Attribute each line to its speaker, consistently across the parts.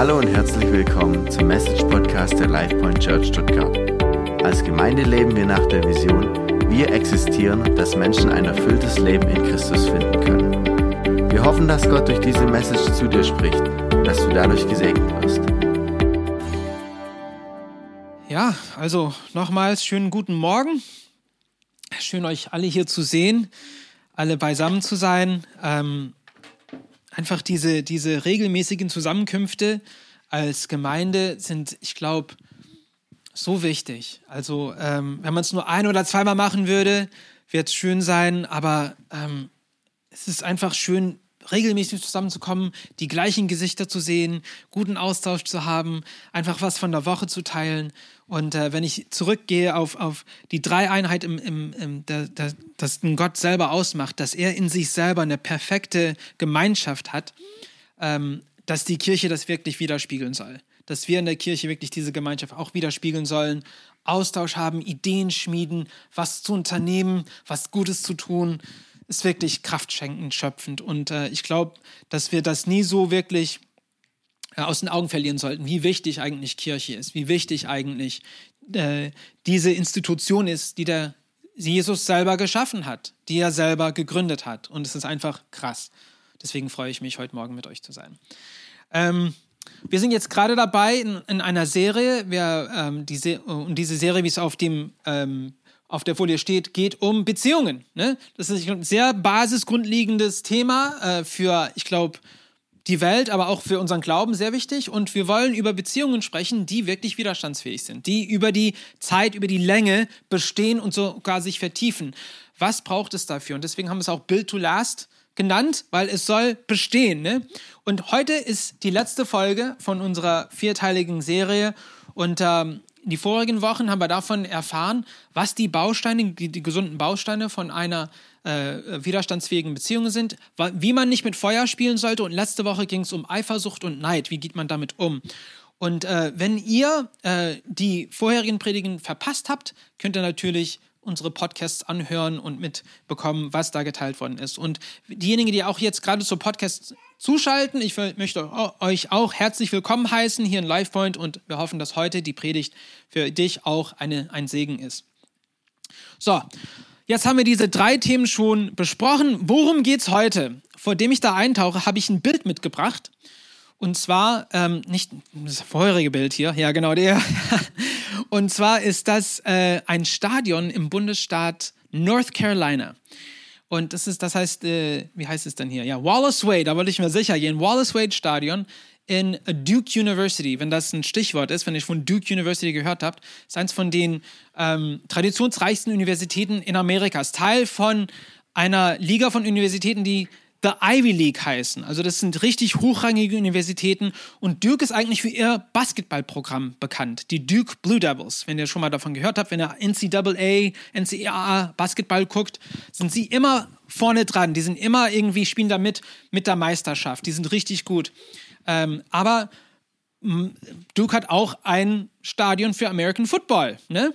Speaker 1: Hallo und herzlich willkommen zum Message Podcast der LifePoint Church Stuttgart. Als Gemeinde leben wir nach der Vision, wir existieren, dass Menschen ein erfülltes Leben in Christus finden können. Wir hoffen, dass Gott durch diese Message zu dir spricht und dass du dadurch gesegnet wirst.
Speaker 2: Ja, also nochmals schönen guten Morgen. Schön euch alle hier zu sehen, alle beisammen zu sein. Ähm, einfach diese, diese regelmäßigen Zusammenkünfte als Gemeinde sind, ich glaube, so wichtig. Also ähm, wenn man es nur ein oder zweimal machen würde, wird es schön sein, aber ähm, es ist einfach schön, regelmäßig zusammenzukommen, die gleichen Gesichter zu sehen, guten Austausch zu haben, einfach was von der Woche zu teilen. Und äh, wenn ich zurückgehe auf, auf die Dreieinheit, im, im, im, der, der, Gott selber ausmacht, dass er in sich selber eine perfekte Gemeinschaft hat, ähm, dass die Kirche das wirklich widerspiegeln soll. Dass wir in der Kirche wirklich diese Gemeinschaft auch widerspiegeln sollen, Austausch haben, Ideen schmieden, was zu unternehmen, was Gutes zu tun ist wirklich kraftschenkend, schöpfend. Und äh, ich glaube, dass wir das nie so wirklich äh, aus den Augen verlieren sollten, wie wichtig eigentlich Kirche ist, wie wichtig eigentlich äh, diese Institution ist, die der Jesus selber geschaffen hat, die er selber gegründet hat. Und es ist einfach krass. Deswegen freue ich mich, heute Morgen mit euch zu sein. Ähm, wir sind jetzt gerade dabei in, in, einer Serie. Wir, ähm, die Se und diese Serie, wie es auf dem ähm, auf der Folie steht, geht um Beziehungen. Ne? Das ist ein sehr basisgrundlegendes Thema äh, für, ich glaube, die Welt, aber auch für unseren Glauben sehr wichtig. Und wir wollen über Beziehungen sprechen, die wirklich widerstandsfähig sind, die über die Zeit, über die Länge bestehen und sogar sich vertiefen. Was braucht es dafür? Und deswegen haben wir es auch Build to Last genannt, weil es soll bestehen. Ne? Und heute ist die letzte Folge von unserer vierteiligen Serie. Und ähm, die vorigen Wochen haben wir davon erfahren, was die Bausteine, die, die gesunden Bausteine von einer äh, widerstandsfähigen Beziehung sind, wie man nicht mit Feuer spielen sollte. Und letzte Woche ging es um Eifersucht und Neid. Wie geht man damit um? Und äh, wenn ihr äh, die vorherigen Predigen verpasst habt, könnt ihr natürlich unsere Podcasts anhören und mitbekommen, was da geteilt worden ist. Und diejenigen, die auch jetzt gerade zu Podcasts zuschalten, ich möchte euch auch herzlich willkommen heißen hier in LivePoint und wir hoffen, dass heute die Predigt für dich auch eine, ein Segen ist. So, jetzt haben wir diese drei Themen schon besprochen. Worum geht es heute? Vor dem ich da eintauche, habe ich ein Bild mitgebracht. Und zwar, ähm, nicht das vorherige Bild hier, ja genau der. Und zwar ist das äh, ein Stadion im Bundesstaat North Carolina. Und das ist, das heißt, äh, wie heißt es denn hier? Ja, Wallace Wade, da wollte ich mir sicher gehen. Wallace Wade Stadion in Duke University, wenn das ein Stichwort ist, wenn ihr von Duke University gehört habt, ist eins von den ähm, traditionsreichsten Universitäten in Amerika. Ist Teil von einer Liga von Universitäten, die The Ivy League heißen. Also das sind richtig hochrangige Universitäten und Duke ist eigentlich für ihr Basketballprogramm bekannt. Die Duke Blue Devils, wenn ihr schon mal davon gehört habt, wenn ihr NCAA, NCAA Basketball guckt, sind sie immer vorne dran. Die sind immer irgendwie, spielen da mit, mit der Meisterschaft. Die sind richtig gut. Ähm, aber Duke hat auch ein Stadion für American Football. Ne?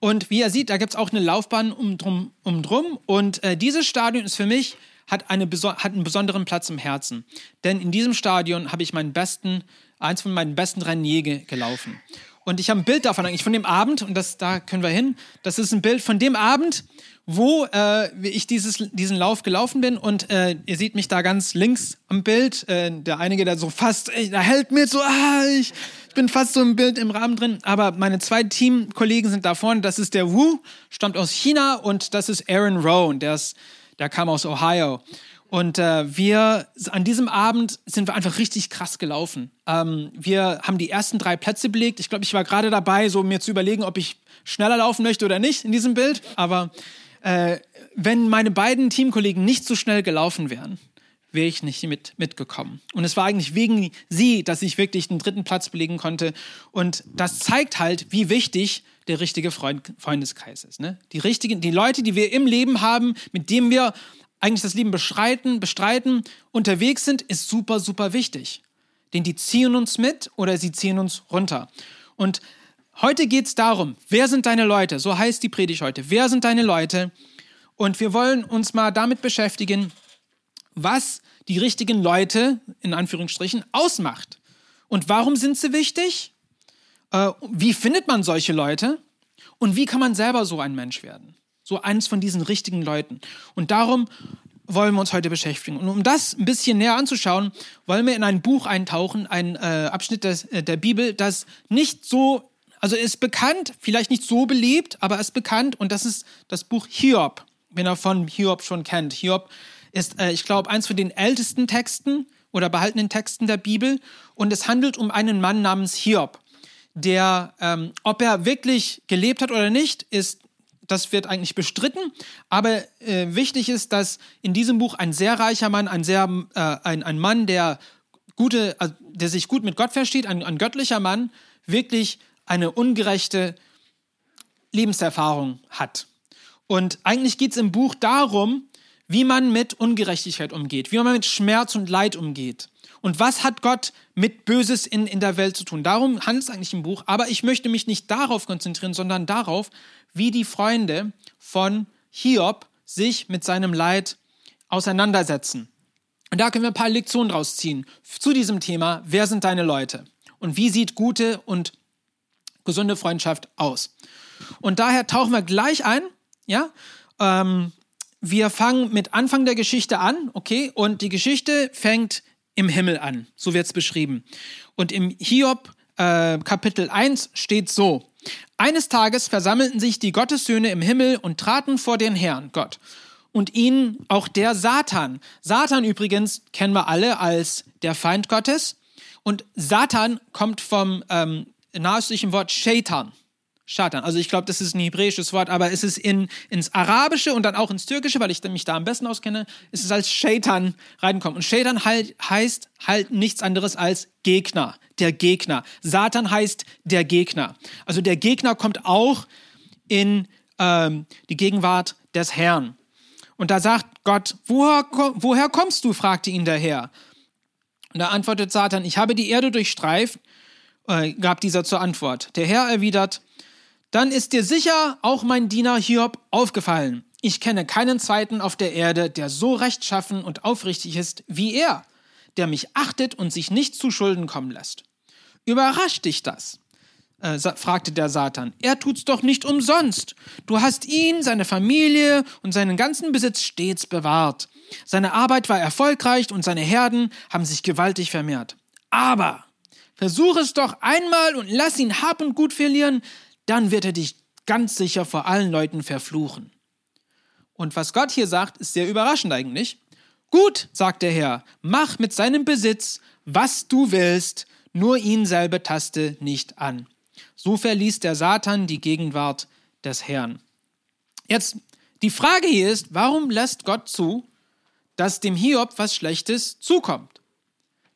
Speaker 2: Und wie ihr seht, da gibt es auch eine Laufbahn um drum. Um drum. Und äh, dieses Stadion ist für mich hat, eine, hat einen besonderen Platz im Herzen. Denn in diesem Stadion habe ich meinen besten, eins von meinen besten Rennen je gelaufen. Und ich habe ein Bild davon eigentlich, von dem Abend, und das, da können wir hin. Das ist ein Bild von dem Abend, wo äh, ich dieses, diesen Lauf gelaufen bin. Und äh, ihr seht mich da ganz links am Bild. Äh, der einige, der so fast, da hält mir so, ah, ich, ich bin fast so im Bild im Rahmen drin. Aber meine zwei Teamkollegen sind da vorne. Das ist der Wu, stammt aus China. Und das ist Aaron Rowan, der ist der kam aus Ohio. Und äh, wir, an diesem Abend sind wir einfach richtig krass gelaufen. Ähm, wir haben die ersten drei Plätze belegt. Ich glaube, ich war gerade dabei, so mir zu überlegen, ob ich schneller laufen möchte oder nicht in diesem Bild. Aber äh, wenn meine beiden Teamkollegen nicht so schnell gelaufen wären, wäre ich nicht mit, mitgekommen. Und es war eigentlich wegen sie, dass ich wirklich den dritten Platz belegen konnte. Und das zeigt halt, wie wichtig der richtige Freund, Freundeskreis ist. Ne? Die richtigen, die Leute, die wir im Leben haben, mit denen wir eigentlich das Leben bestreiten, bestreiten, unterwegs sind, ist super, super wichtig. Denn die ziehen uns mit oder sie ziehen uns runter. Und heute geht es darum, wer sind deine Leute? So heißt die Predigt heute. Wer sind deine Leute? Und wir wollen uns mal damit beschäftigen, was die richtigen Leute in Anführungsstrichen ausmacht. Und warum sind sie wichtig? Äh, wie findet man solche Leute? Und wie kann man selber so ein Mensch werden? So eins von diesen richtigen Leuten. Und darum wollen wir uns heute beschäftigen. Und um das ein bisschen näher anzuschauen, wollen wir in ein Buch eintauchen, ein äh, Abschnitt des, äh, der Bibel, das nicht so, also ist bekannt, vielleicht nicht so beliebt, aber ist bekannt und das ist das Buch Hiob, wenn er von Hiob schon kennt. Hiob ist, äh, ich glaube, eins von den ältesten Texten oder behaltenen Texten der Bibel und es handelt um einen Mann namens Hiob, der, ähm, ob er wirklich gelebt hat oder nicht, ist das wird eigentlich bestritten, aber äh, wichtig ist, dass in diesem Buch ein sehr reicher Mann, ein, sehr, äh, ein, ein Mann, der, gute, äh, der sich gut mit Gott versteht, ein, ein göttlicher Mann, wirklich eine ungerechte Lebenserfahrung hat. Und eigentlich geht es im Buch darum, wie man mit Ungerechtigkeit umgeht, wie man mit Schmerz und Leid umgeht. Und was hat Gott mit Böses in, in der Welt zu tun? Darum handelt es eigentlich im Buch. Aber ich möchte mich nicht darauf konzentrieren, sondern darauf, wie die Freunde von Hiob sich mit seinem Leid auseinandersetzen. Und da können wir ein paar Lektionen draus ziehen zu diesem Thema, wer sind deine Leute? Und wie sieht gute und gesunde Freundschaft aus? Und daher tauchen wir gleich ein, ja, ähm, wir fangen mit Anfang der Geschichte an, okay, und die Geschichte fängt im Himmel an, so wird es beschrieben. Und im Hiob äh, Kapitel 1 steht so, eines Tages versammelten sich die Gottessöhne im Himmel und traten vor den Herrn, Gott. Und ihnen auch der Satan. Satan übrigens kennen wir alle als der Feind Gottes. Und Satan kommt vom ähm, nahöstlichen Wort Shaitan. Shatan. Also ich glaube, das ist ein hebräisches Wort, aber es ist in, ins Arabische und dann auch ins Türkische, weil ich mich da am besten auskenne, ist es als Shaitan reinkommen. Und Shaitan halt, heißt halt nichts anderes als Gegner, der Gegner. Satan heißt der Gegner. Also der Gegner kommt auch in ähm, die Gegenwart des Herrn. Und da sagt Gott, woher, woher kommst du? fragte ihn der Herr. Und da antwortet Satan, ich habe die Erde durchstreift, äh, gab dieser zur Antwort. Der Herr erwidert, dann ist dir sicher auch mein Diener Hiob aufgefallen. Ich kenne keinen zweiten auf der Erde, der so rechtschaffen und aufrichtig ist wie er, der mich achtet und sich nicht zu Schulden kommen lässt. Überrascht dich das? Äh, fragte der Satan. Er tut's doch nicht umsonst. Du hast ihn, seine Familie und seinen ganzen Besitz stets bewahrt. Seine Arbeit war erfolgreich und seine Herden haben sich gewaltig vermehrt. Aber versuch es doch einmal und lass ihn Hab und Gut verlieren, dann wird er dich ganz sicher vor allen Leuten verfluchen. Und was Gott hier sagt, ist sehr überraschend eigentlich. Gut, sagt der Herr, mach mit seinem Besitz, was du willst, nur ihn selber taste nicht an. So verließ der Satan die Gegenwart des Herrn. Jetzt, die Frage hier ist, warum lässt Gott zu, dass dem Hiob was Schlechtes zukommt?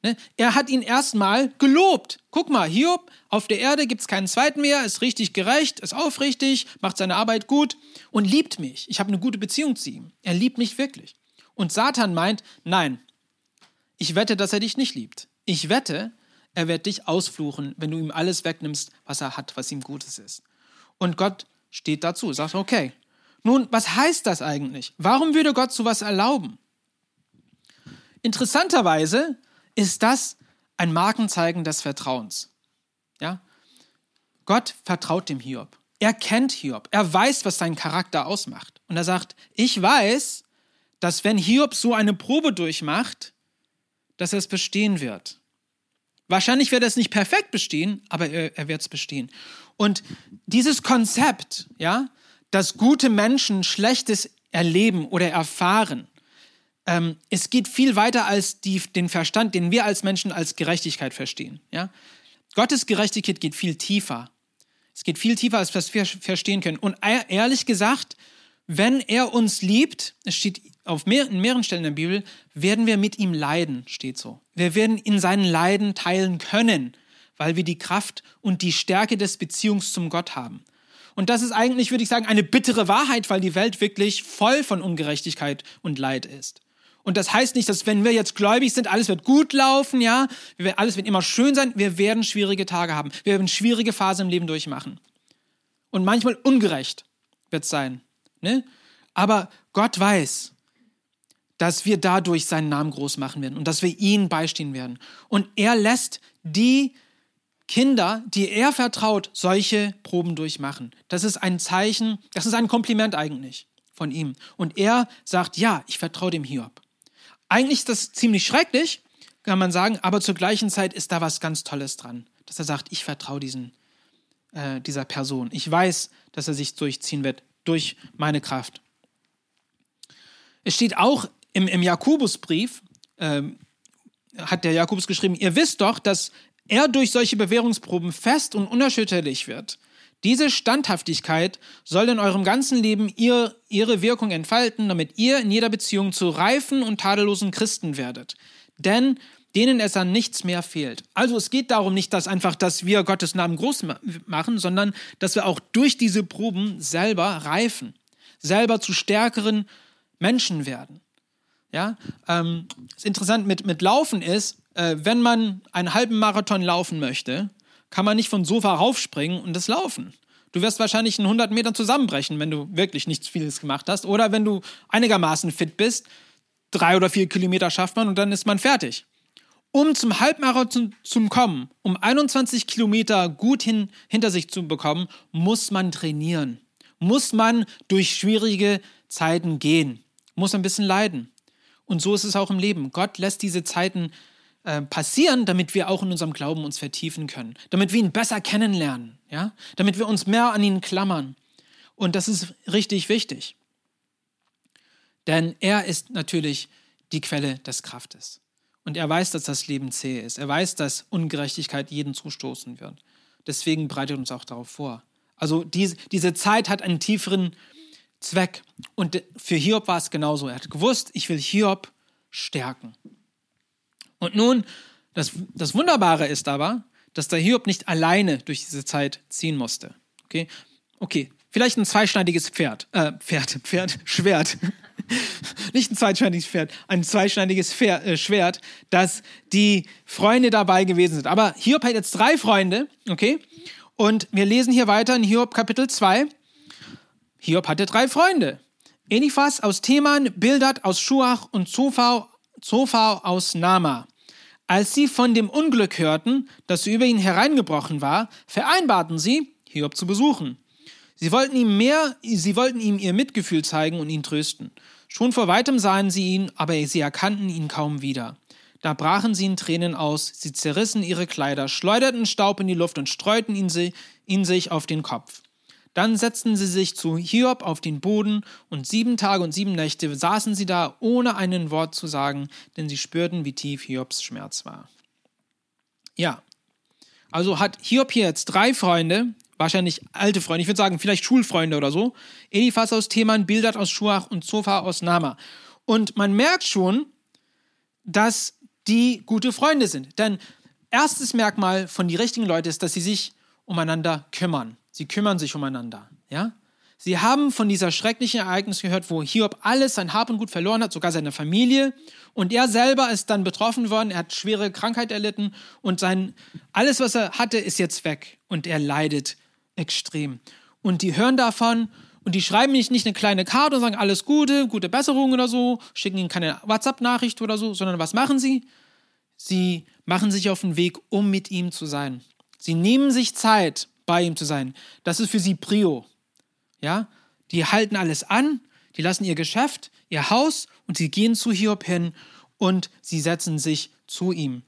Speaker 2: Ne? Er hat ihn erstmal gelobt. Guck mal, Hiob, auf der Erde gibt es keinen zweiten mehr, ist richtig gerecht, ist aufrichtig, macht seine Arbeit gut und liebt mich. Ich habe eine gute Beziehung zu ihm. Er liebt mich wirklich. Und Satan meint, nein, ich wette, dass er dich nicht liebt. Ich wette, er wird dich ausfluchen, wenn du ihm alles wegnimmst, was er hat, was ihm Gutes ist. Und Gott steht dazu, sagt, okay. Nun, was heißt das eigentlich? Warum würde Gott sowas erlauben? Interessanterweise ist das ein Markenzeichen des Vertrauens. Ja? Gott vertraut dem Hiob. Er kennt Hiob. Er weiß, was sein Charakter ausmacht. Und er sagt, ich weiß, dass wenn Hiob so eine Probe durchmacht, dass er es bestehen wird. Wahrscheinlich wird er es nicht perfekt bestehen, aber er, er wird es bestehen. Und dieses Konzept, ja, dass gute Menschen Schlechtes erleben oder erfahren, ähm, es geht viel weiter als die, den Verstand, den wir als Menschen als Gerechtigkeit verstehen. Ja? Gottes Gerechtigkeit geht viel tiefer. Es geht viel tiefer, als was wir verstehen können. Und ehrlich gesagt, wenn er uns liebt, es steht auf mehr, in mehreren Stellen der Bibel, werden wir mit ihm leiden, steht so. Wir werden in seinen Leiden teilen können, weil wir die Kraft und die Stärke des Beziehungs zum Gott haben. Und das ist eigentlich, würde ich sagen, eine bittere Wahrheit, weil die Welt wirklich voll von Ungerechtigkeit und Leid ist. Und das heißt nicht, dass wenn wir jetzt gläubig sind, alles wird gut laufen, ja, alles wird immer schön sein. Wir werden schwierige Tage haben. Wir werden schwierige Phasen im Leben durchmachen. Und manchmal ungerecht wird es sein. Ne? Aber Gott weiß, dass wir dadurch seinen Namen groß machen werden und dass wir ihn beistehen werden. Und er lässt die Kinder, die er vertraut, solche Proben durchmachen. Das ist ein Zeichen, das ist ein Kompliment eigentlich von ihm. Und er sagt, ja, ich vertraue dem Hiob. Eigentlich ist das ziemlich schrecklich, kann man sagen, aber zur gleichen Zeit ist da was ganz Tolles dran, dass er sagt, ich vertraue diesen, äh, dieser Person. Ich weiß, dass er sich durchziehen wird durch meine Kraft. Es steht auch im, im Jakobusbrief, äh, hat der Jakobus geschrieben, ihr wisst doch, dass er durch solche Bewährungsproben fest und unerschütterlich wird. Diese Standhaftigkeit soll in eurem ganzen Leben ihr, ihre Wirkung entfalten, damit ihr in jeder Beziehung zu reifen und tadellosen Christen werdet. Denn denen es an nichts mehr fehlt. Also es geht darum nicht, dass einfach, dass wir Gottes Namen groß machen, sondern dass wir auch durch diese Proben selber reifen, selber zu stärkeren Menschen werden. Ja, ähm, das interessant mit, mit Laufen ist, äh, wenn man einen halben Marathon laufen möchte, kann man nicht vom Sofa raufspringen und das laufen. Du wirst wahrscheinlich in 100 Metern zusammenbrechen, wenn du wirklich nichts vieles gemacht hast. Oder wenn du einigermaßen fit bist, drei oder vier Kilometer schafft man und dann ist man fertig. Um zum Halbmarathon zu kommen, um 21 Kilometer gut hin, hinter sich zu bekommen, muss man trainieren. Muss man durch schwierige Zeiten gehen. Muss ein bisschen leiden. Und so ist es auch im Leben. Gott lässt diese Zeiten äh, passieren, damit wir auch in unserem Glauben uns vertiefen können, damit wir ihn besser kennenlernen, ja, damit wir uns mehr an ihn klammern. Und das ist richtig wichtig. Denn er ist natürlich die Quelle des Kraftes. Und er weiß, dass das Leben zäh ist. Er weiß, dass Ungerechtigkeit jeden zustoßen wird. Deswegen bereitet uns auch darauf vor. Also diese, diese Zeit hat einen tieferen Zweck. Und für Hiob war es genauso. Er hat gewusst, ich will Hiob stärken. Und nun, das, das Wunderbare ist aber, dass der Hiob nicht alleine durch diese Zeit ziehen musste. Okay, okay, vielleicht ein zweischneidiges Pferd, äh, Pferd, Pferd, Schwert. nicht ein zweischneidiges Pferd, ein zweischneidiges Pferd, äh, Schwert, dass die Freunde dabei gewesen sind. Aber Hiob hat jetzt drei Freunde, okay? Und wir lesen hier weiter in Hiob Kapitel 2. Hiob hatte drei Freunde. Eliphas aus Teman, Bildad aus Schuach und Zophar aus Nama. Als sie von dem Unglück hörten, das über ihn hereingebrochen war, vereinbarten sie, Hiob zu besuchen. Sie wollten ihm mehr, sie wollten ihm ihr Mitgefühl zeigen und ihn trösten. Schon vor weitem sahen sie ihn, aber sie erkannten ihn kaum wieder. Da brachen sie in Tränen aus, sie zerrissen ihre Kleider, schleuderten Staub in die Luft und streuten ihn, ihn sich auf den Kopf. Dann setzten sie sich zu Hiob auf den Boden, und sieben Tage und sieben Nächte saßen sie da, ohne ein Wort zu sagen, denn sie spürten, wie tief Hiobs Schmerz war. Ja, also hat Hiob hier jetzt drei Freunde, wahrscheinlich alte Freunde, ich würde sagen, vielleicht Schulfreunde oder so. Eliphas aus Theman, Bildad aus Schuach und Zophar aus Nama. Und man merkt schon, dass die gute Freunde sind. Denn erstes Merkmal von die richtigen Leuten ist, dass sie sich umeinander kümmern. Sie kümmern sich umeinander, ja? Sie haben von dieser schrecklichen Ereignis gehört, wo Hiob alles sein Hab und Gut verloren hat, sogar seine Familie. Und er selber ist dann betroffen worden. Er hat schwere Krankheit erlitten und sein, alles, was er hatte, ist jetzt weg. Und er leidet extrem. Und die hören davon und die schreiben nicht, nicht eine kleine Karte und sagen alles Gute, gute Besserung oder so, schicken ihnen keine WhatsApp-Nachricht oder so, sondern was machen sie? Sie machen sich auf den Weg, um mit ihm zu sein. Sie nehmen sich Zeit, bei ihm zu sein. Das ist für sie Prio. Ja, die halten alles an, die lassen ihr Geschäft, ihr Haus und sie gehen zu Hiob hin und sie setzen sich zu ihm.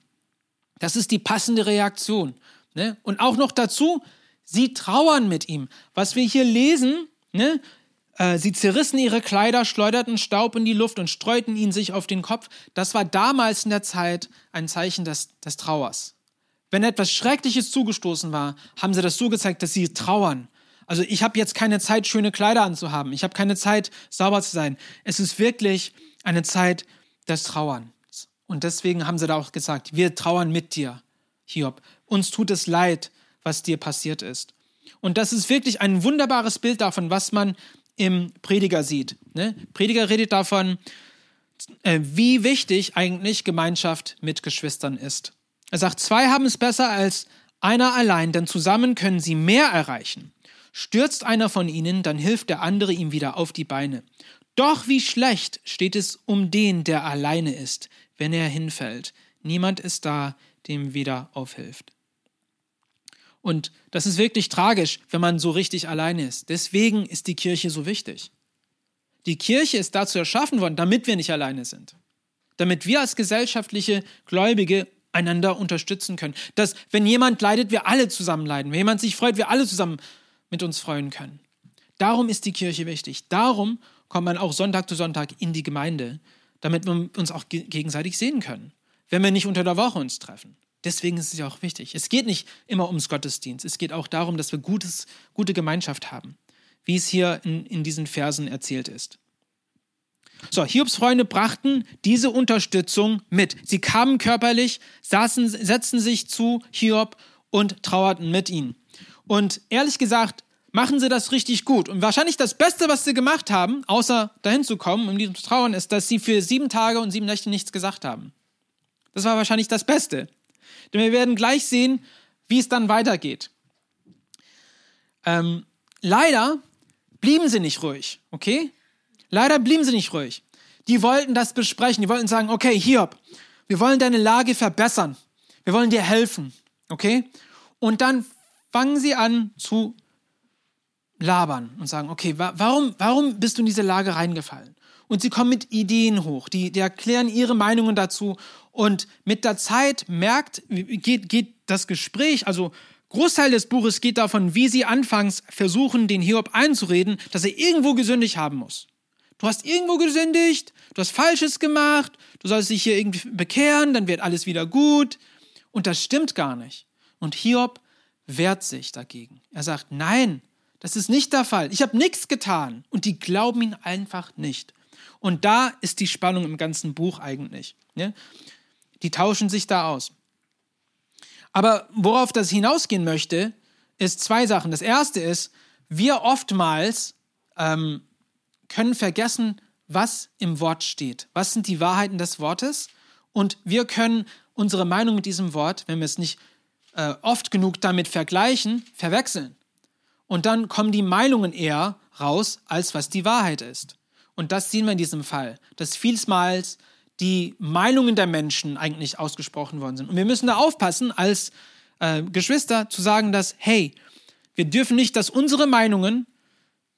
Speaker 2: Das ist die passende Reaktion. Ne? Und auch noch dazu, sie trauern mit ihm. Was wir hier lesen, ne? Äh, sie zerrissen ihre Kleider, schleuderten Staub in die Luft und streuten ihn sich auf den Kopf. Das war damals in der Zeit ein Zeichen des, des Trauers. Wenn etwas Schreckliches zugestoßen war, haben sie das so gezeigt, dass sie trauern. Also ich habe jetzt keine Zeit, schöne Kleider anzuhaben. Ich habe keine Zeit, sauber zu sein. Es ist wirklich eine Zeit des Trauerns. Und deswegen haben sie da auch gesagt, wir trauern mit dir, Hiob. Uns tut es leid, was dir passiert ist. Und das ist wirklich ein wunderbares Bild davon, was man im Prediger sieht. Ne? Prediger redet davon, äh, wie wichtig eigentlich Gemeinschaft mit Geschwistern ist. Er sagt, zwei haben es besser als einer allein, denn zusammen können sie mehr erreichen. Stürzt einer von ihnen, dann hilft der andere ihm wieder auf die Beine. Doch wie schlecht steht es um den, der alleine ist, wenn er hinfällt. Niemand ist da, dem wieder aufhilft. Und das ist wirklich tragisch, wenn man so richtig alleine ist. Deswegen ist die Kirche so wichtig. Die Kirche ist dazu erschaffen worden, damit wir nicht alleine sind. Damit wir als gesellschaftliche Gläubige einander unterstützen können. Dass, wenn jemand leidet, wir alle zusammen leiden. Wenn jemand sich freut, wir alle zusammen mit uns freuen können. Darum ist die Kirche wichtig. Darum kommt man auch Sonntag zu Sonntag in die Gemeinde, damit wir uns auch gegenseitig sehen können, wenn wir nicht unter der Woche uns treffen. Deswegen ist es ja auch wichtig. Es geht nicht immer ums Gottesdienst. Es geht auch darum, dass wir gutes, gute Gemeinschaft haben, wie es hier in, in diesen Versen erzählt ist. So, Hiobs Freunde brachten diese Unterstützung mit. Sie kamen körperlich, saßen, setzten sich zu Hiob und trauerten mit ihm. Und ehrlich gesagt, machen sie das richtig gut. Und wahrscheinlich das Beste, was sie gemacht haben, außer dahin zu kommen, um diesem zu trauern, ist, dass sie für sieben Tage und sieben Nächte nichts gesagt haben. Das war wahrscheinlich das Beste. Denn wir werden gleich sehen, wie es dann weitergeht. Ähm, leider blieben sie nicht ruhig, okay? Leider blieben sie nicht ruhig. Die wollten das besprechen. Die wollten sagen, okay, Hiob, wir wollen deine Lage verbessern. Wir wollen dir helfen, okay? Und dann fangen sie an zu labern und sagen, okay, wa warum, warum bist du in diese Lage reingefallen? Und sie kommen mit Ideen hoch, die, die erklären ihre Meinungen dazu. Und mit der Zeit merkt, geht, geht das Gespräch, also Großteil des Buches geht davon, wie sie anfangs versuchen, den Hiob einzureden, dass er irgendwo gesündigt haben muss. Du hast irgendwo gesündigt, du hast Falsches gemacht, du sollst dich hier irgendwie bekehren, dann wird alles wieder gut. Und das stimmt gar nicht. Und Hiob wehrt sich dagegen. Er sagt, nein, das ist nicht der Fall. Ich habe nichts getan. Und die glauben ihn einfach nicht. Und da ist die Spannung im ganzen Buch eigentlich. Ne? Die tauschen sich da aus. Aber worauf das hinausgehen möchte, ist zwei Sachen. Das erste ist, wir oftmals ähm, können vergessen, was im Wort steht. Was sind die Wahrheiten des Wortes? Und wir können unsere Meinung mit diesem Wort, wenn wir es nicht äh, oft genug damit vergleichen, verwechseln. Und dann kommen die Meinungen eher raus, als was die Wahrheit ist. Und das sehen wir in diesem Fall, dass vielmals die Meinungen der Menschen eigentlich ausgesprochen worden sind. Und wir müssen da aufpassen, als äh, Geschwister zu sagen, dass, hey, wir dürfen nicht, dass unsere Meinungen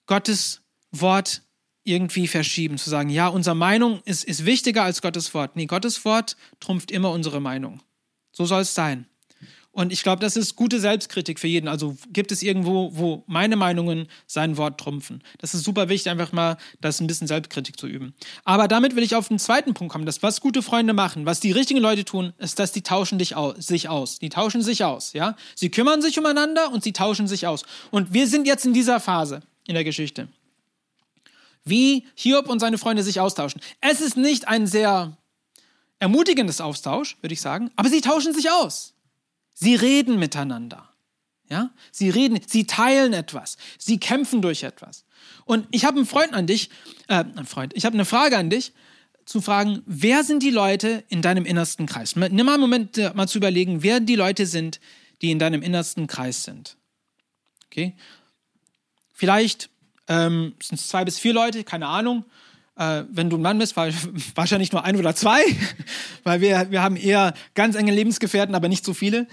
Speaker 2: Gottes Wort irgendwie verschieben, zu sagen, ja, unsere Meinung ist, ist wichtiger als Gottes Wort. Nee, Gottes Wort trumpft immer unsere Meinung. So soll es sein. Und ich glaube, das ist gute Selbstkritik für jeden. Also gibt es irgendwo, wo meine Meinungen sein Wort trumpfen. Das ist super wichtig, einfach mal das ein bisschen Selbstkritik zu üben. Aber damit will ich auf den zweiten Punkt kommen. Das, was gute Freunde machen, was die richtigen Leute tun, ist, dass die tauschen dich aus, sich aus. Die tauschen sich aus, ja. Sie kümmern sich umeinander und sie tauschen sich aus. Und wir sind jetzt in dieser Phase in der Geschichte. Wie Hiob und seine Freunde sich austauschen. Es ist nicht ein sehr ermutigendes Austausch, würde ich sagen, aber sie tauschen sich aus. Sie reden miteinander. Ja? Sie reden, sie teilen etwas. Sie kämpfen durch etwas. Und ich habe einen Freund an dich, äh, ein Freund, ich habe eine Frage an dich, zu fragen, wer sind die Leute in deinem innersten Kreis? Nimm mal einen Moment, äh, mal zu überlegen, wer die Leute sind, die in deinem innersten Kreis sind. Okay? Vielleicht ähm, sind zwei bis vier Leute, keine Ahnung. Äh, wenn du ein Mann bist, wahrscheinlich nur ein oder zwei, weil wir, wir haben eher ganz enge Lebensgefährten, aber nicht so viele.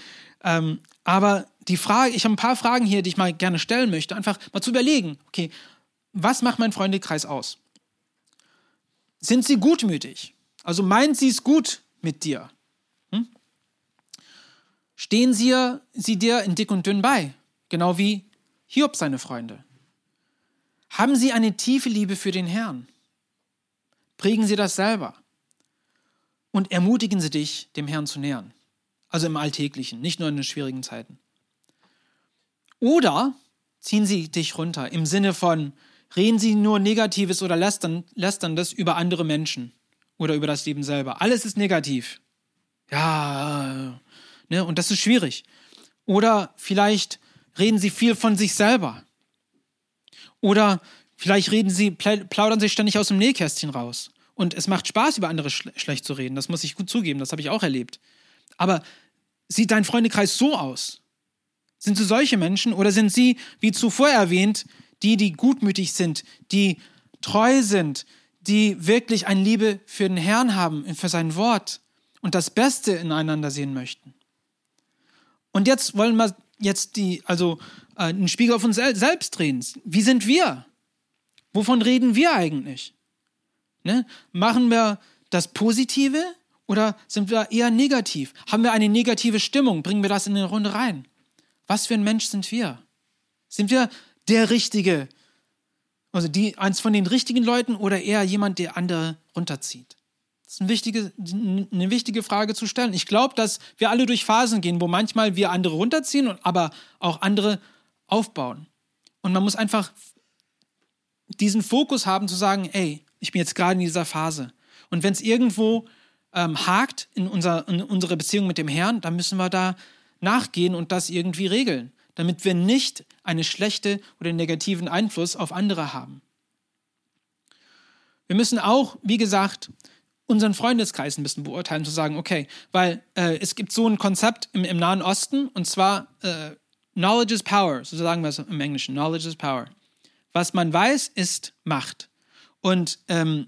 Speaker 2: Ähm, aber die Frage, ich habe ein paar Fragen hier, die ich mal gerne stellen möchte, einfach mal zu überlegen, okay, was macht mein Freundekreis aus? Sind sie gutmütig? Also meint sie es gut mit dir? Hm? Stehen sie, sie dir in dick und dünn bei? Genau wie Hiob seine Freunde. Haben sie eine tiefe Liebe für den Herrn? Prägen Sie das selber und ermutigen Sie dich, dem Herrn zu nähern. Also im Alltäglichen, nicht nur in den schwierigen Zeiten. Oder ziehen Sie dich runter im Sinne von, reden Sie nur Negatives oder Lästern, Lästerndes über andere Menschen oder über das Leben selber. Alles ist negativ. Ja, ne, und das ist schwierig. Oder vielleicht reden Sie viel von sich selber. Oder Vielleicht reden sie, plaudern sie ständig aus dem Nähkästchen raus. Und es macht Spaß, über andere schle schlecht zu reden. Das muss ich gut zugeben. Das habe ich auch erlebt. Aber sieht dein Freundekreis so aus? Sind sie solche Menschen oder sind sie, wie zuvor erwähnt, die, die gutmütig sind, die treu sind, die wirklich eine Liebe für den Herrn haben für sein Wort und das Beste ineinander sehen möchten. Und jetzt wollen wir jetzt die, also einen Spiegel auf uns selbst drehen. Wie sind wir? Wovon reden wir eigentlich? Ne? Machen wir das Positive oder sind wir eher negativ? Haben wir eine negative Stimmung? Bringen wir das in eine Runde rein? Was für ein Mensch sind wir? Sind wir der Richtige? Also die, eins von den richtigen Leuten oder eher jemand, der andere runterzieht? Das ist eine wichtige, eine wichtige Frage zu stellen. Ich glaube, dass wir alle durch Phasen gehen, wo manchmal wir andere runterziehen, aber auch andere aufbauen. Und man muss einfach diesen Fokus haben zu sagen, ey, ich bin jetzt gerade in dieser Phase. Und wenn es irgendwo ähm, hakt in, unser, in unserer Beziehung mit dem Herrn, dann müssen wir da nachgehen und das irgendwie regeln, damit wir nicht einen schlechten oder negativen Einfluss auf andere haben. Wir müssen auch, wie gesagt, unseren Freundeskreis ein bisschen beurteilen, zu sagen, okay, weil äh, es gibt so ein Konzept im, im Nahen Osten und zwar äh, Knowledge is Power, so sagen wir es im Englischen, Knowledge is Power. Was man weiß, ist Macht. Und ähm,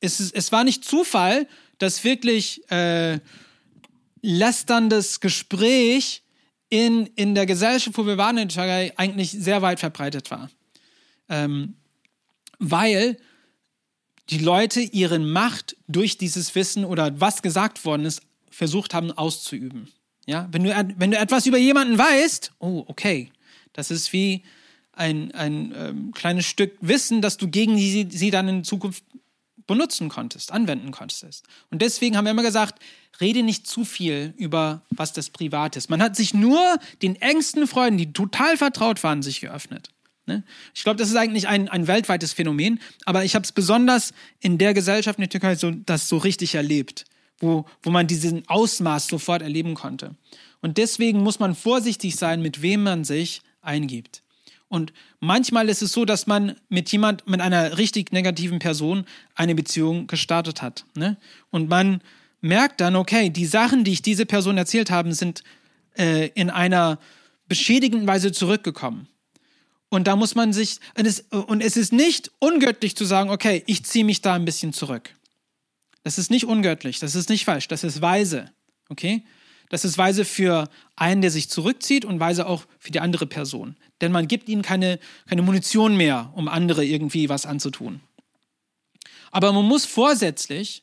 Speaker 2: es, es war nicht Zufall, dass wirklich äh, lästerndes Gespräch in, in der Gesellschaft, wo wir waren in der Türkei, eigentlich sehr weit verbreitet war. Ähm, weil die Leute ihre Macht durch dieses Wissen oder was gesagt worden ist, versucht haben auszuüben. Ja, wenn du, wenn du etwas über jemanden weißt, oh, okay, das ist wie ein, ein ähm, kleines Stück Wissen, das du gegen sie, sie dann in Zukunft benutzen konntest, anwenden konntest. Und deswegen haben wir immer gesagt, rede nicht zu viel über was das Privat ist. Man hat sich nur den engsten Freunden, die total vertraut waren, sich geöffnet. Ne? Ich glaube, das ist eigentlich ein, ein weltweites Phänomen, aber ich habe es besonders in der Gesellschaft in der Türkei so, das so richtig erlebt, wo, wo man diesen Ausmaß sofort erleben konnte. Und deswegen muss man vorsichtig sein, mit wem man sich eingibt. Und manchmal ist es so, dass man mit jemand, mit einer richtig negativen Person eine Beziehung gestartet hat. Ne? Und man merkt dann, okay, die Sachen, die ich diese Person erzählt habe, sind äh, in einer beschädigenden Weise zurückgekommen. Und da muss man sich, und es, und es ist nicht ungöttlich zu sagen, okay, ich ziehe mich da ein bisschen zurück. Das ist nicht ungöttlich, das ist nicht falsch, das ist weise. Okay? Das ist weise für einen, der sich zurückzieht und weise auch für die andere Person. Denn man gibt ihnen keine, keine Munition mehr, um andere irgendwie was anzutun. Aber man muss vorsätzlich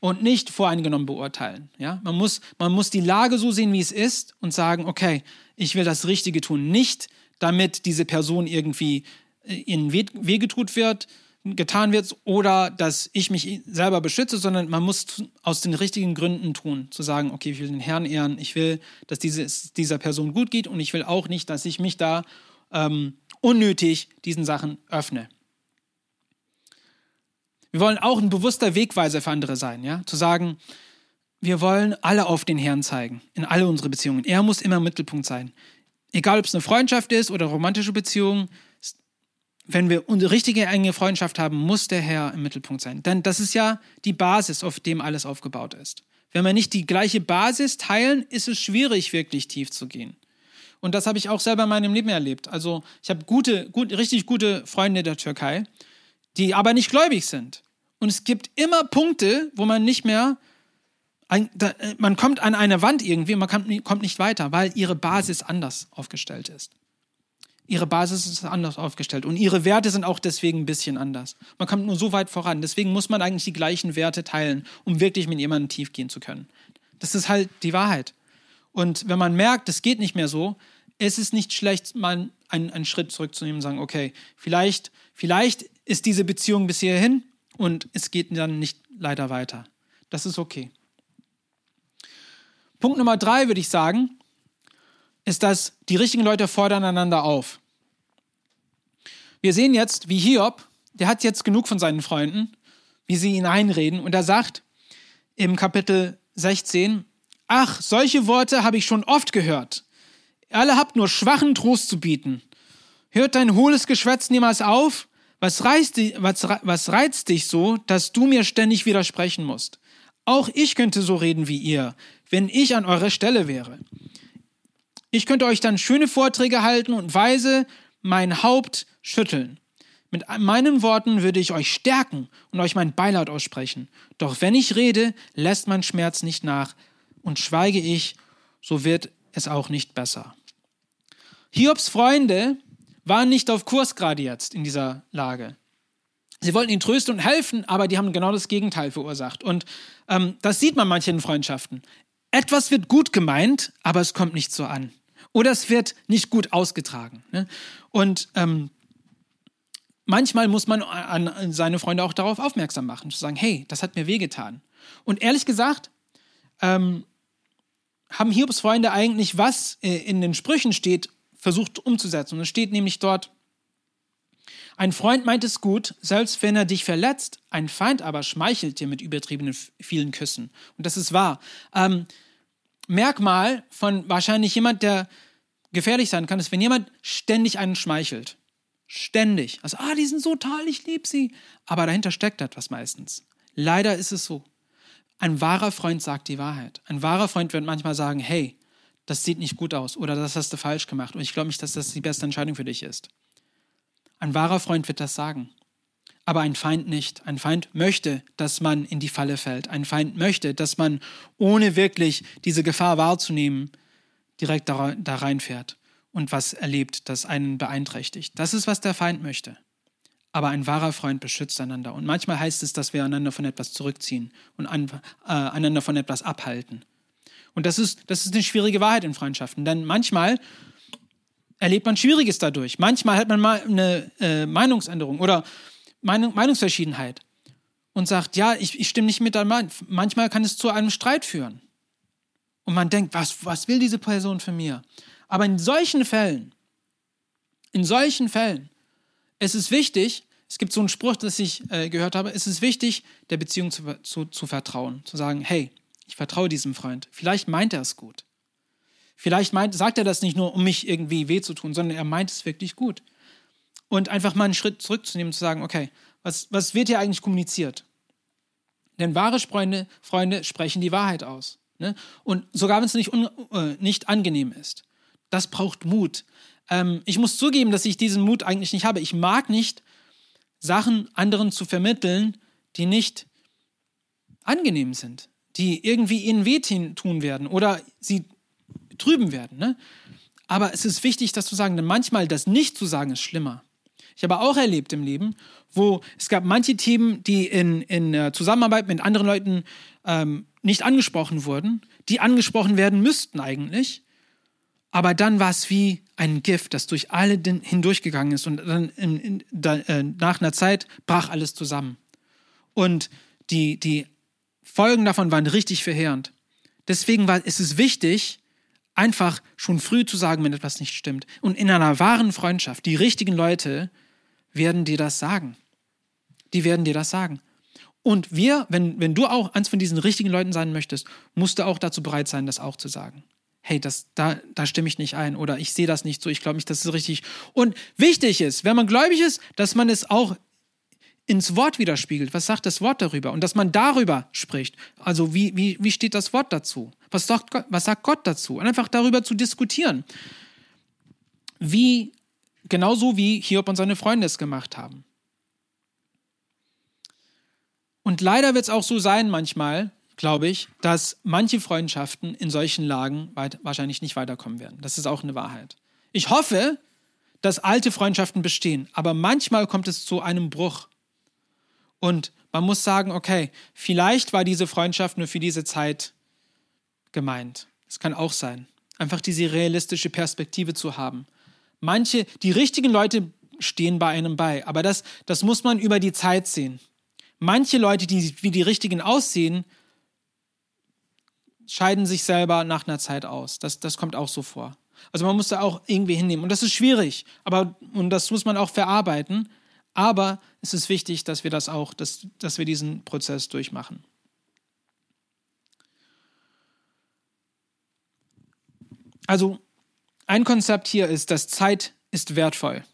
Speaker 2: und nicht voreingenommen beurteilen. Ja? Man, muss, man muss die Lage so sehen, wie es ist und sagen, okay, ich will das Richtige tun. Nicht, damit diese Person irgendwie äh, in Wege tut wird, getan wird oder dass ich mich selber beschütze, sondern man muss aus den richtigen Gründen tun, zu sagen, okay, ich will den Herrn ehren, ich will, dass dieses, dieser Person gut geht und ich will auch nicht, dass ich mich da ähm, unnötig diesen Sachen öffne. Wir wollen auch ein bewusster Wegweiser für andere sein, ja, zu sagen, wir wollen alle auf den Herrn zeigen, in alle unsere Beziehungen. Er muss immer im Mittelpunkt sein. Egal, ob es eine Freundschaft ist oder romantische Beziehung, wenn wir eine richtige enge Freundschaft haben, muss der Herr im Mittelpunkt sein. Denn das ist ja die Basis, auf dem alles aufgebaut ist. Wenn wir nicht die gleiche Basis teilen, ist es schwierig, wirklich tief zu gehen. Und das habe ich auch selber in meinem Leben erlebt. Also ich habe gute, gut, richtig gute Freunde der Türkei, die aber nicht gläubig sind. Und es gibt immer Punkte, wo man nicht mehr, ein, da, man kommt an eine Wand irgendwie, man kann, kommt nicht weiter, weil ihre Basis anders aufgestellt ist. Ihre Basis ist anders aufgestellt und ihre Werte sind auch deswegen ein bisschen anders. Man kommt nur so weit voran. Deswegen muss man eigentlich die gleichen Werte teilen, um wirklich mit jemandem tief gehen zu können. Das ist halt die Wahrheit. Und wenn man merkt, es geht nicht mehr so, ist es nicht schlecht, mal einen, einen Schritt zurückzunehmen und sagen, okay, vielleicht, vielleicht ist diese Beziehung bis hierhin und es geht dann nicht leider weiter. Das ist okay. Punkt Nummer drei würde ich sagen, ist, dass die richtigen Leute fordern einander auf. Wir sehen jetzt, wie Hiob, der hat jetzt genug von seinen Freunden, wie sie ihn einreden, und er sagt im Kapitel 16, ach, solche Worte habe ich schon oft gehört. Alle habt nur schwachen Trost zu bieten. Hört dein hohles Geschwätz niemals auf? Was reizt, was, was reizt dich so, dass du mir ständig widersprechen musst? Auch ich könnte so reden wie ihr, wenn ich an eurer Stelle wäre. Ich könnte euch dann schöne Vorträge halten und weise mein Haupt schütteln. Mit meinen Worten würde ich euch stärken und euch mein Beileid aussprechen. Doch wenn ich rede, lässt mein Schmerz nicht nach. Und schweige ich, so wird es auch nicht besser. Hiobs Freunde waren nicht auf Kurs gerade jetzt in dieser Lage. Sie wollten ihn trösten und helfen, aber die haben genau das Gegenteil verursacht. Und ähm, das sieht man manchen Freundschaften. Etwas wird gut gemeint, aber es kommt nicht so an. Oder es wird nicht gut ausgetragen. Ne? Und ähm, manchmal muss man an seine Freunde auch darauf aufmerksam machen, zu sagen, hey, das hat mir wehgetan. Und ehrlich gesagt, ähm, haben Hiobs Freunde eigentlich, was äh, in den Sprüchen steht, versucht umzusetzen. Und es steht nämlich dort, ein Freund meint es gut, selbst wenn er dich verletzt, ein Feind aber schmeichelt dir mit übertriebenen vielen Küssen. Und das ist wahr. Ähm, Merkmal von wahrscheinlich jemand, der gefährlich sein kann, ist, wenn jemand ständig einen schmeichelt. Ständig. Also, ah, die sind so toll, ich liebe sie. Aber dahinter steckt etwas meistens. Leider ist es so. Ein wahrer Freund sagt die Wahrheit. Ein wahrer Freund wird manchmal sagen, hey, das sieht nicht gut aus oder das hast du falsch gemacht und ich glaube nicht, dass das die beste Entscheidung für dich ist. Ein wahrer Freund wird das sagen. Aber ein Feind nicht. Ein Feind möchte, dass man in die Falle fällt. Ein Feind möchte, dass man, ohne wirklich diese Gefahr wahrzunehmen, direkt da, reinfährt und was erlebt, das einen beeinträchtigt. Das ist, was der Feind möchte. Aber ein wahrer Freund beschützt einander. Und manchmal heißt es, dass wir einander von etwas zurückziehen und an, äh, einander von etwas abhalten. Und das ist, das ist eine schwierige Wahrheit in Freundschaften. Denn manchmal erlebt man Schwieriges dadurch. Manchmal hat man mal eine äh, Meinungsänderung oder Meinungsverschiedenheit und sagt, ja, ich, ich stimme nicht mit deinem Manchmal kann es zu einem Streit führen. Und man denkt, was, was will diese Person von mir? Aber in solchen Fällen, in solchen Fällen, es ist wichtig, es gibt so einen Spruch, das ich äh, gehört habe, es ist wichtig, der Beziehung zu, zu, zu vertrauen, zu sagen, hey, ich vertraue diesem Freund. Vielleicht meint er es gut. Vielleicht meint, sagt er das nicht nur, um mich irgendwie weh zu tun, sondern er meint es wirklich gut. Und einfach mal einen Schritt zurückzunehmen und zu sagen, okay, was, was wird hier eigentlich kommuniziert? Denn wahre Freunde, Freunde sprechen die Wahrheit aus. Ne? Und sogar wenn es nicht, äh, nicht angenehm ist. Das braucht Mut. Ähm, ich muss zugeben, dass ich diesen Mut eigentlich nicht habe. Ich mag nicht, Sachen anderen zu vermitteln, die nicht angenehm sind die irgendwie ihnen wehtun werden oder sie trüben werden. Ne? Aber es ist wichtig, das zu sagen, denn manchmal das nicht zu sagen ist schlimmer. Ich habe auch erlebt im Leben, wo es gab manche Themen, die in, in Zusammenarbeit mit anderen Leuten ähm, nicht angesprochen wurden, die angesprochen werden müssten eigentlich. Aber dann war es wie ein Gift, das durch alle hindurchgegangen ist und dann in, in, da, äh, nach einer Zeit brach alles zusammen. Und die, die Folgen davon waren richtig verheerend. Deswegen war, ist es wichtig, einfach schon früh zu sagen, wenn etwas nicht stimmt. Und in einer wahren Freundschaft, die richtigen Leute werden dir das sagen. Die werden dir das sagen. Und wir, wenn, wenn du auch eins von diesen richtigen Leuten sein möchtest, musst du auch dazu bereit sein, das auch zu sagen. Hey, das, da, da stimme ich nicht ein oder ich sehe das nicht so, ich glaube nicht, das ist richtig. Und wichtig ist, wenn man gläubig ist, dass man es auch ins Wort widerspiegelt. Was sagt das Wort darüber? Und dass man darüber spricht. Also wie, wie, wie steht das Wort dazu? Was sagt, Gott, was sagt Gott dazu? Und einfach darüber zu diskutieren. Wie, genauso wie Hiob und seine Freunde es gemacht haben. Und leider wird es auch so sein manchmal, glaube ich, dass manche Freundschaften in solchen Lagen weit, wahrscheinlich nicht weiterkommen werden. Das ist auch eine Wahrheit. Ich hoffe, dass alte Freundschaften bestehen, aber manchmal kommt es zu einem Bruch. Und man muss sagen, okay, vielleicht war diese Freundschaft nur für diese Zeit gemeint. Es kann auch sein. Einfach diese realistische Perspektive zu haben. Manche, die richtigen Leute stehen bei einem bei, aber das, das muss man über die Zeit sehen. Manche Leute, die wie die richtigen aussehen, scheiden sich selber nach einer Zeit aus. Das, das kommt auch so vor. Also man muss da auch irgendwie hinnehmen. Und das ist schwierig, aber und das muss man auch verarbeiten. Aber es ist wichtig, dass wir das auch, dass, dass wir diesen Prozess durchmachen. Also ein Konzept hier ist, dass Zeit ist wertvoll.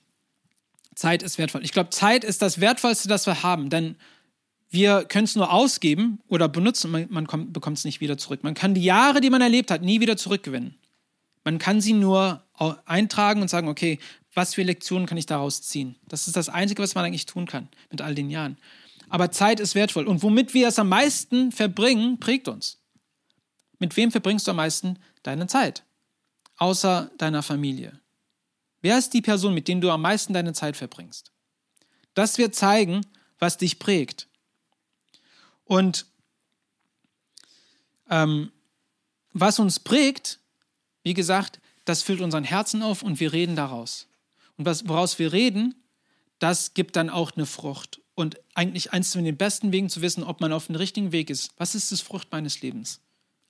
Speaker 2: Zeit ist wertvoll. Ich glaube, Zeit ist das Wertvollste, das wir haben, denn wir können es nur ausgeben oder benutzen, man, man bekommt es nicht wieder zurück. Man kann die Jahre, die man erlebt hat, nie wieder zurückgewinnen. Man kann sie nur eintragen und sagen, okay, was für Lektionen kann ich daraus ziehen? Das ist das Einzige, was man eigentlich tun kann mit all den Jahren. Aber Zeit ist wertvoll. Und womit wir es am meisten verbringen, prägt uns. Mit wem verbringst du am meisten deine Zeit? Außer deiner Familie. Wer ist die Person, mit der du am meisten deine Zeit verbringst? Das wird zeigen, was dich prägt. Und ähm, was uns prägt, wie gesagt, das füllt unseren Herzen auf und wir reden daraus. Und was, woraus wir reden, das gibt dann auch eine Frucht. Und eigentlich eins von den besten Wegen zu wissen, ob man auf dem richtigen Weg ist. Was ist das Frucht meines Lebens?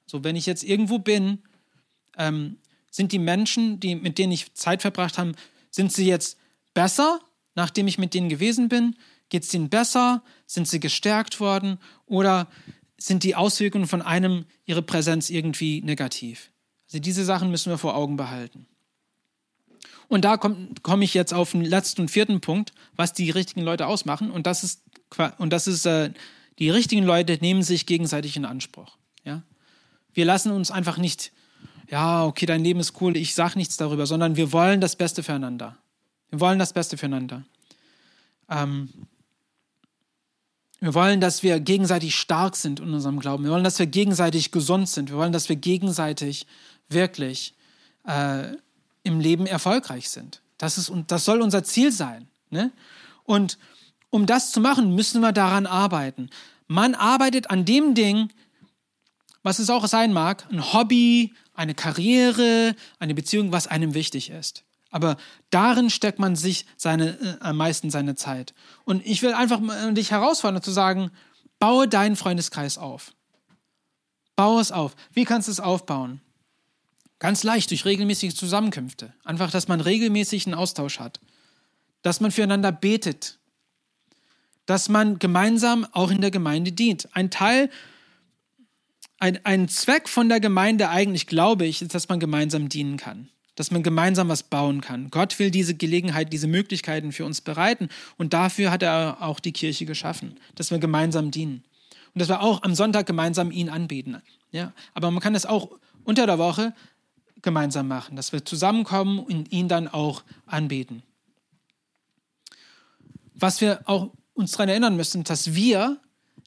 Speaker 2: So, wenn ich jetzt irgendwo bin, ähm, sind die Menschen, die, mit denen ich Zeit verbracht habe, sind sie jetzt besser, nachdem ich mit denen gewesen bin? Geht es ihnen besser? Sind sie gestärkt worden? Oder sind die Auswirkungen von einem, ihre Präsenz irgendwie negativ? Also diese Sachen müssen wir vor Augen behalten. Und da komme komm ich jetzt auf den letzten und vierten Punkt, was die richtigen Leute ausmachen. Und das ist, und das ist äh, die richtigen Leute nehmen sich gegenseitig in Anspruch. Ja? Wir lassen uns einfach nicht, ja, okay, dein Leben ist cool, ich sage nichts darüber, sondern wir wollen das Beste füreinander. Wir wollen das Beste füreinander. Ähm, wir wollen, dass wir gegenseitig stark sind in unserem Glauben. Wir wollen, dass wir gegenseitig gesund sind. Wir wollen, dass wir gegenseitig wirklich äh, im Leben erfolgreich sind. Das, ist, das soll unser Ziel sein. Ne? Und um das zu machen, müssen wir daran arbeiten. Man arbeitet an dem Ding, was es auch sein mag, ein Hobby, eine Karriere, eine Beziehung, was einem wichtig ist. Aber darin steckt man sich seine, äh, am meisten seine Zeit. Und ich will einfach dich herausfordern, zu sagen, baue deinen Freundeskreis auf. Baue es auf. Wie kannst du es aufbauen? Ganz leicht, durch regelmäßige Zusammenkünfte. Einfach, dass man regelmäßig einen Austausch hat. Dass man füreinander betet. Dass man gemeinsam auch in der Gemeinde dient. Ein Teil, ein, ein Zweck von der Gemeinde eigentlich, glaube ich, ist, dass man gemeinsam dienen kann dass man gemeinsam was bauen kann. Gott will diese Gelegenheit, diese Möglichkeiten für uns bereiten und dafür hat er auch die Kirche geschaffen, dass wir gemeinsam dienen und dass wir auch am Sonntag gemeinsam ihn anbeten. Ja, aber man kann es auch unter der Woche gemeinsam machen, dass wir zusammenkommen und ihn dann auch anbeten. Was wir auch uns daran erinnern müssen, dass wir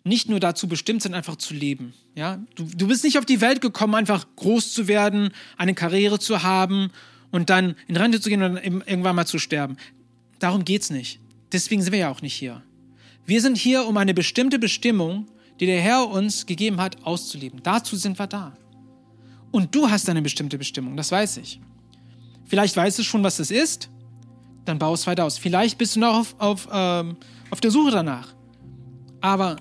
Speaker 2: nicht nur dazu bestimmt sind, einfach zu leben. Ja? Du, du bist nicht auf die Welt gekommen, einfach groß zu werden, eine Karriere zu haben und dann in Rente zu gehen und dann irgendwann mal zu sterben. Darum geht es nicht. Deswegen sind wir ja auch nicht hier. Wir sind hier, um eine bestimmte Bestimmung, die der Herr uns gegeben hat, auszuleben. Dazu sind wir da. Und du hast eine bestimmte Bestimmung, das weiß ich. Vielleicht weißt du schon, was das ist, dann bau es weiter aus. Vielleicht bist du noch auf, auf, ähm, auf der Suche danach. Aber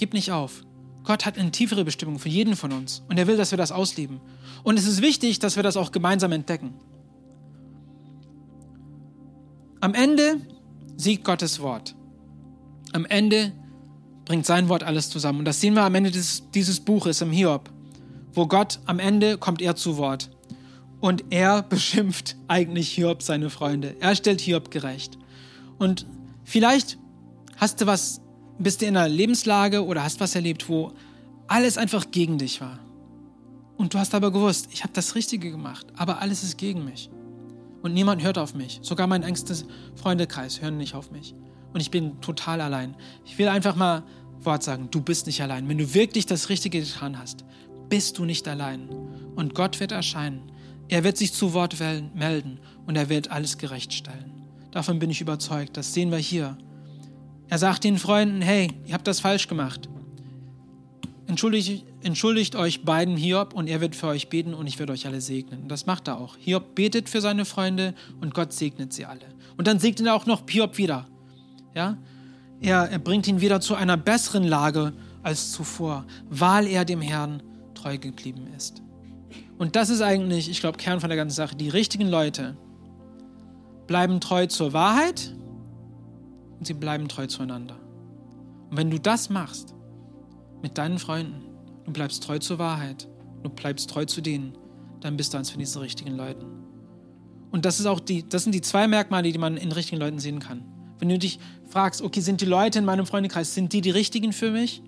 Speaker 2: Gib nicht auf. Gott hat eine tiefere Bestimmung für jeden von uns und er will, dass wir das ausleben. Und es ist wichtig, dass wir das auch gemeinsam entdecken. Am Ende siegt Gottes Wort. Am Ende bringt sein Wort alles zusammen. Und das sehen wir am Ende des, dieses Buches im Hiob, wo Gott am Ende kommt er zu Wort. Und er beschimpft eigentlich Hiob seine Freunde. Er stellt Hiob gerecht. Und vielleicht hast du was bist du in einer Lebenslage oder hast was erlebt, wo alles einfach gegen dich war. Und du hast aber gewusst, ich habe das Richtige gemacht, aber alles ist gegen mich. Und niemand hört auf mich. Sogar mein engstes Freundekreis hören nicht auf mich. Und ich bin total allein. Ich will einfach mal Wort sagen, du bist nicht allein. Wenn du wirklich das Richtige getan hast, bist du nicht allein. Und Gott wird erscheinen. Er wird sich zu Wort melden und er wird alles gerechtstellen. Davon bin ich überzeugt. Das sehen wir hier er sagt den Freunden, hey, ihr habt das falsch gemacht. Entschuldigt, entschuldigt euch beiden Hiob und er wird für euch beten und ich werde euch alle segnen. Das macht er auch. Hiob betet für seine Freunde und Gott segnet sie alle. Und dann segnet er auch noch Hiob wieder. Ja? Er, er bringt ihn wieder zu einer besseren Lage als zuvor, weil er dem Herrn treu geblieben ist. Und das ist eigentlich, ich glaube, Kern von der ganzen Sache. Die richtigen Leute bleiben treu zur Wahrheit und sie bleiben treu zueinander. Und wenn du das machst mit deinen Freunden, du bleibst treu zur Wahrheit, du bleibst treu zu denen, dann bist du eins von diesen richtigen Leuten. Und das, ist auch die, das sind die zwei Merkmale, die man in richtigen Leuten sehen kann. Wenn du dich fragst, okay, sind die Leute in meinem Freundekreis, sind die die richtigen für mich?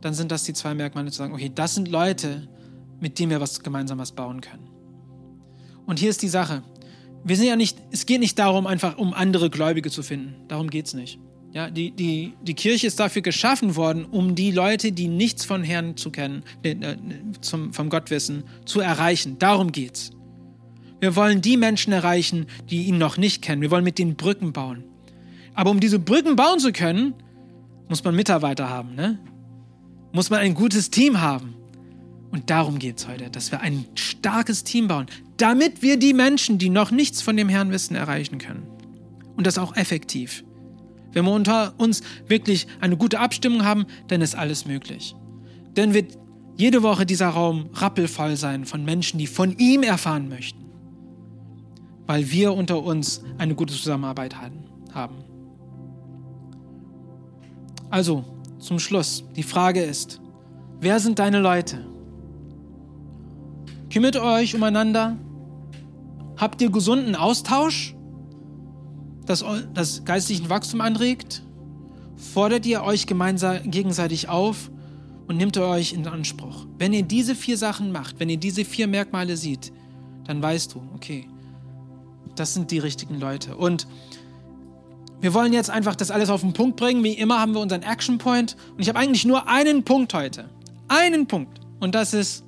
Speaker 2: Dann sind das die zwei Merkmale zu sagen, okay, das sind Leute, mit denen wir was gemeinsam was bauen können. Und hier ist die Sache. Wir sind ja nicht, es geht nicht darum, einfach um andere Gläubige zu finden. Darum geht es nicht. Ja, die, die, die Kirche ist dafür geschaffen worden, um die Leute, die nichts von Herrn zu kennen, äh, zum, vom Gott wissen, zu erreichen. Darum geht's. Wir wollen die Menschen erreichen, die ihn noch nicht kennen. Wir wollen mit ihnen Brücken bauen. Aber um diese Brücken bauen zu können, muss man Mitarbeiter haben, ne? Muss man ein gutes Team haben. Und darum geht es heute, dass wir ein starkes Team bauen, damit wir die Menschen, die noch nichts von dem Herrn wissen, erreichen können. Und das auch effektiv. Wenn wir unter uns wirklich eine gute Abstimmung haben, dann ist alles möglich. Dann wird jede Woche dieser Raum rappelvoll sein von Menschen, die von ihm erfahren möchten. Weil wir unter uns eine gute Zusammenarbeit haben. Also, zum Schluss, die Frage ist, wer sind deine Leute? Kümmert euch umeinander? Habt ihr gesunden Austausch, das, das geistlichen Wachstum anregt? Fordert ihr euch gemeinsam, gegenseitig auf und nehmt ihr euch in Anspruch? Wenn ihr diese vier Sachen macht, wenn ihr diese vier Merkmale seht, dann weißt du, okay, das sind die richtigen Leute. Und wir wollen jetzt einfach das alles auf den Punkt bringen. Wie immer haben wir unseren Action Point. Und ich habe eigentlich nur einen Punkt heute. Einen Punkt. Und das ist,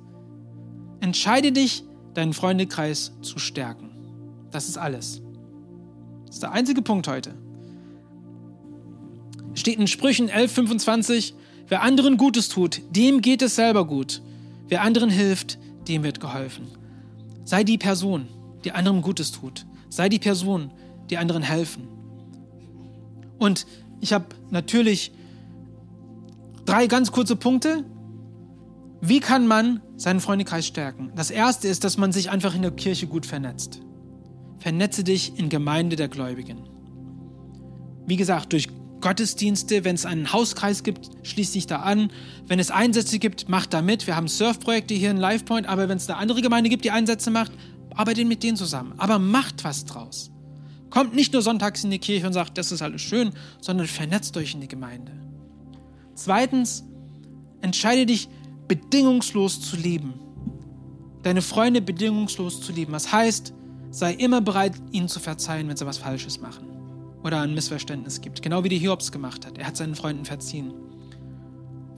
Speaker 2: entscheide dich, deinen Freundekreis zu stärken. Das ist alles. Das ist der einzige Punkt heute. Steht in Sprüchen 11,25, wer anderen Gutes tut, dem geht es selber gut. Wer anderen hilft, dem wird geholfen. Sei die Person, die anderen Gutes tut. Sei die Person, die anderen helfen. Und ich habe natürlich drei ganz kurze Punkte. Wie kann man seinen Freundekreis stärken? Das erste ist, dass man sich einfach in der Kirche gut vernetzt. Vernetze dich in Gemeinde der Gläubigen. Wie gesagt, durch Gottesdienste, wenn es einen Hauskreis gibt, schließ dich da an. Wenn es Einsätze gibt, mach da mit. Wir haben Surfprojekte hier in LivePoint, aber wenn es eine andere Gemeinde gibt, die Einsätze macht, arbeitet mit denen zusammen. Aber macht was draus. Kommt nicht nur sonntags in die Kirche und sagt, das ist alles schön, sondern vernetzt euch in die Gemeinde. Zweitens, entscheide dich, bedingungslos zu lieben. Deine Freunde bedingungslos zu lieben. Was heißt, sei immer bereit, ihnen zu verzeihen, wenn sie was Falsches machen oder ein Missverständnis gibt. Genau wie die Hiobs gemacht hat. Er hat seinen Freunden verziehen.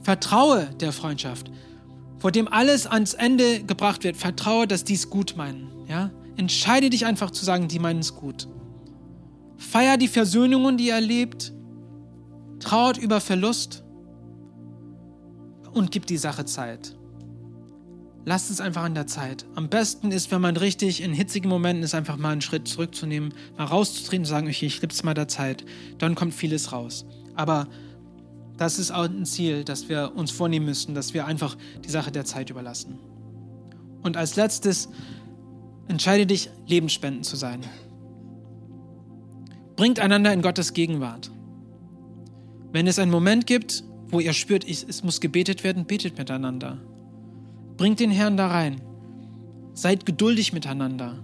Speaker 2: Vertraue der Freundschaft, vor dem alles ans Ende gebracht wird. Vertraue, dass die es gut meinen. Ja? Entscheide dich einfach zu sagen, die meinen es gut. Feier die Versöhnungen, die ihr erlebt. Trauert über Verlust. Und gib die Sache Zeit. Lasst es einfach an der Zeit. Am besten ist, wenn man richtig in hitzigen Momenten ist, einfach mal einen Schritt zurückzunehmen, mal rauszutreten und sagen, okay, ich gebe es mal der Zeit. Dann kommt vieles raus. Aber das ist auch ein Ziel, das wir uns vornehmen müssen, dass wir einfach die Sache der Zeit überlassen. Und als letztes, entscheide dich, Lebensspenden zu sein. Bringt einander in Gottes Gegenwart. Wenn es einen Moment gibt, wo ihr spürt, es muss gebetet werden, betet miteinander. Bringt den Herrn da rein. Seid geduldig miteinander.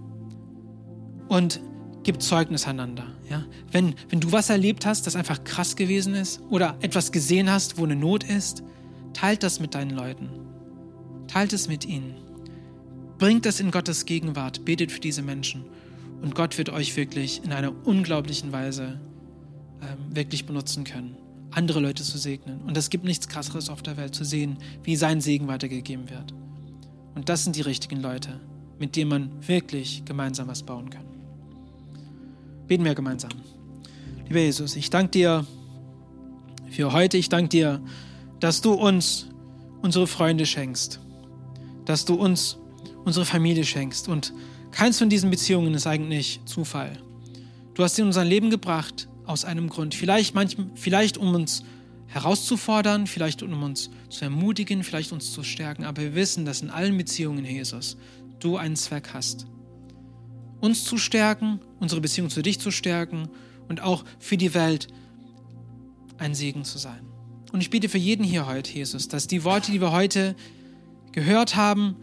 Speaker 2: Und gebt Zeugnis einander. Ja? Wenn, wenn du was erlebt hast, das einfach krass gewesen ist, oder etwas gesehen hast, wo eine Not ist, teilt das mit deinen Leuten. Teilt es mit ihnen. Bringt es in Gottes Gegenwart. Betet für diese Menschen. Und Gott wird euch wirklich in einer unglaublichen Weise ähm, wirklich benutzen können, andere Leute zu segnen. Und es gibt nichts Krasseres auf der Welt zu sehen, wie sein Segen weitergegeben wird. Und das sind die richtigen Leute, mit denen man wirklich gemeinsam was bauen kann. Beten wir gemeinsam. Lieber Jesus, ich danke dir für heute. Ich danke dir, dass du uns unsere Freunde schenkst, dass du uns unsere Familie schenkst und Keins von diesen Beziehungen ist eigentlich Zufall. Du hast sie in unser Leben gebracht aus einem Grund. Vielleicht, manchmal, vielleicht um uns herauszufordern, vielleicht um uns zu ermutigen, vielleicht uns zu stärken. Aber wir wissen, dass in allen Beziehungen, Jesus, du einen Zweck hast. Uns zu stärken, unsere Beziehung zu dich zu stärken und auch für die Welt ein Segen zu sein. Und ich bete für jeden hier heute, Jesus, dass die Worte, die wir heute gehört haben,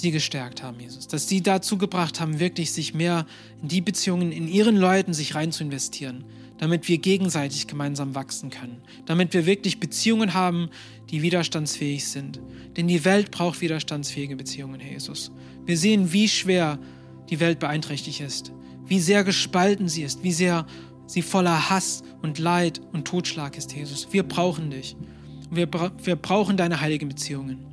Speaker 2: sie gestärkt haben, Jesus. Dass sie dazu gebracht haben, wirklich sich mehr in die Beziehungen, in ihren Leuten sich rein zu investieren, damit wir gegenseitig gemeinsam wachsen können. Damit wir wirklich Beziehungen haben, die widerstandsfähig sind. Denn die Welt braucht widerstandsfähige Beziehungen, Jesus. Wir sehen, wie schwer die Welt beeinträchtigt ist, wie sehr gespalten sie ist, wie sehr sie voller Hass und Leid und Totschlag ist, Jesus. Wir brauchen dich. Wir, wir brauchen deine heiligen Beziehungen.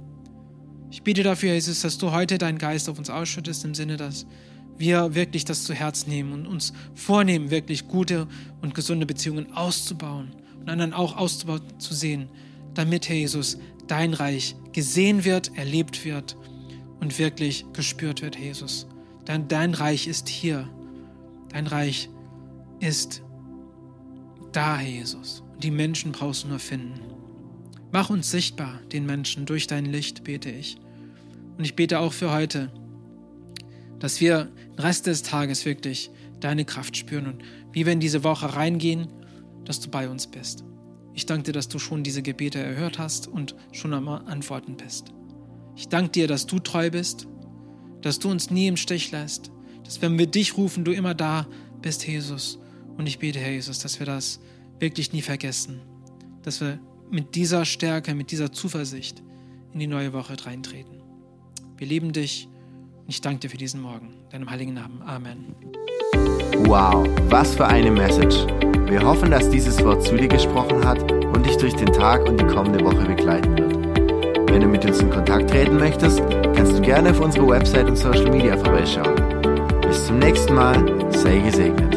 Speaker 2: Ich biete dafür, Jesus, dass du heute deinen Geist auf uns ausschüttest, im Sinne, dass wir wirklich das zu Herz nehmen und uns vornehmen, wirklich gute und gesunde Beziehungen auszubauen und anderen auch auszubauen zu sehen, damit, Herr Jesus, dein Reich gesehen wird, erlebt wird und wirklich gespürt wird, Jesus. Denn dein Reich ist hier. Dein Reich ist da, Jesus. Und die Menschen brauchst du nur finden. Mach uns sichtbar, den Menschen, durch dein Licht, bete ich. Und ich bete auch für heute, dass wir den Rest des Tages wirklich deine Kraft spüren und wie wir in diese Woche reingehen, dass du bei uns bist. Ich danke dir, dass du schon diese Gebete erhört hast und schon am Antworten bist. Ich danke dir, dass du treu bist, dass du uns nie im Stich lässt, dass wenn wir dich rufen, du immer da bist, Jesus. Und ich bete, Herr Jesus, dass wir das wirklich nie vergessen, dass wir mit dieser Stärke, mit dieser Zuversicht in die neue Woche reintreten. Wir lieben dich und ich danke dir für diesen Morgen. Deinem heiligen Namen. Amen.
Speaker 1: Wow, was für eine Message. Wir hoffen, dass dieses Wort zu dir gesprochen hat und dich durch den Tag und die kommende Woche begleiten wird. Wenn du mit uns in Kontakt treten möchtest, kannst du gerne auf unsere Website und Social Media vorbeischauen. Bis zum nächsten Mal, sei gesegnet.